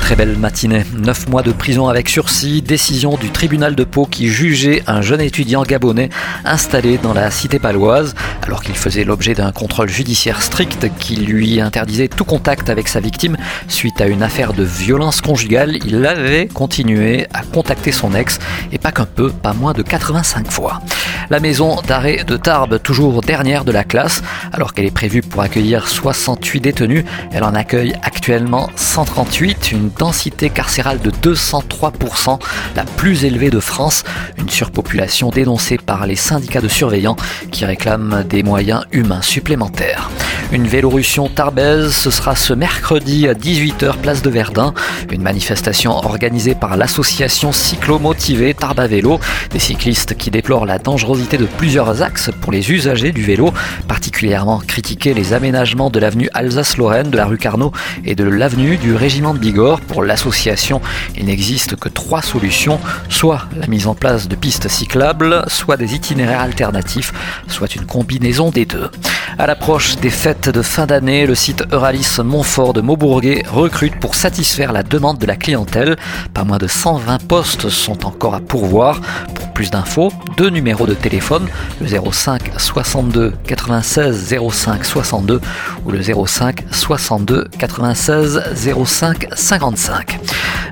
Très belle matinée. Neuf mois de prison avec sursis, décision du tribunal de Pau qui jugeait un jeune étudiant gabonais installé dans la cité paloise alors qu'il faisait l'objet d'un contrôle judiciaire strict qui lui interdisait tout contact avec sa victime suite à une affaire de violence conjugale. Il avait continué à contacter son ex et pas qu'un peu, pas moins de 85 fois. La maison d'arrêt de Tarbes, toujours dernière de la classe, alors qu'elle est prévue pour accueillir 68 détenus, elle en accueille actuellement 138, une densité carcérale de 203%, la plus élevée de France, une surpopulation dénoncée par les syndicats de surveillants qui réclament des moyens humains supplémentaires. Une vélorution tarbaise, ce sera ce mercredi à 18h place de Verdun, une manifestation organisée par l'association cyclo-motivée Tarba Vélo, des cyclistes qui déplorent la dangerosité de plusieurs axes pour les usagers du vélo, particulièrement critiquer les aménagements de l'avenue Alsace-Lorraine, de la rue Carnot et de l'avenue du régiment de Bigorre. Pour l'association, il n'existe que trois solutions, soit la mise en place de pistes cyclables, soit des itinéraires alternatifs, soit une combinaison des deux. À l'approche des fêtes de fin d'année, le site Euralis Montfort de Maubourguet recrute pour satisfaire la demande de la clientèle. Pas moins de 120 postes sont encore à pourvoir. Pour plus d'infos, deux numéros de téléphone, le 05 62 96 05 62 ou le 05 62 96 05 55.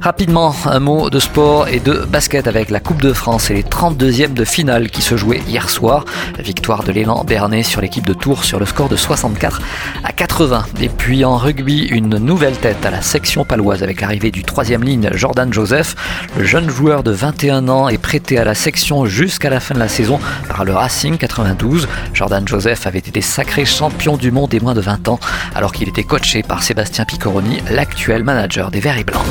Rapidement, un mot de sport et de basket avec la Coupe de France et les 32e de finale qui se jouaient hier soir. victoire de l'élan Bernet sur l'équipe de Tours sur le score de 64 à 80. Et puis en rugby, une nouvelle tête à la section paloise avec l'arrivée du troisième ligne Jordan Joseph. Le jeune joueur de 21 ans est prêté à la section jusqu'à la fin de la saison par le Racing 92. Jordan Joseph avait été sacré champion du monde des moins de 20 ans alors qu'il était coaché par Sébastien Piccoroni, l'actuel manager des Verts et Blancs.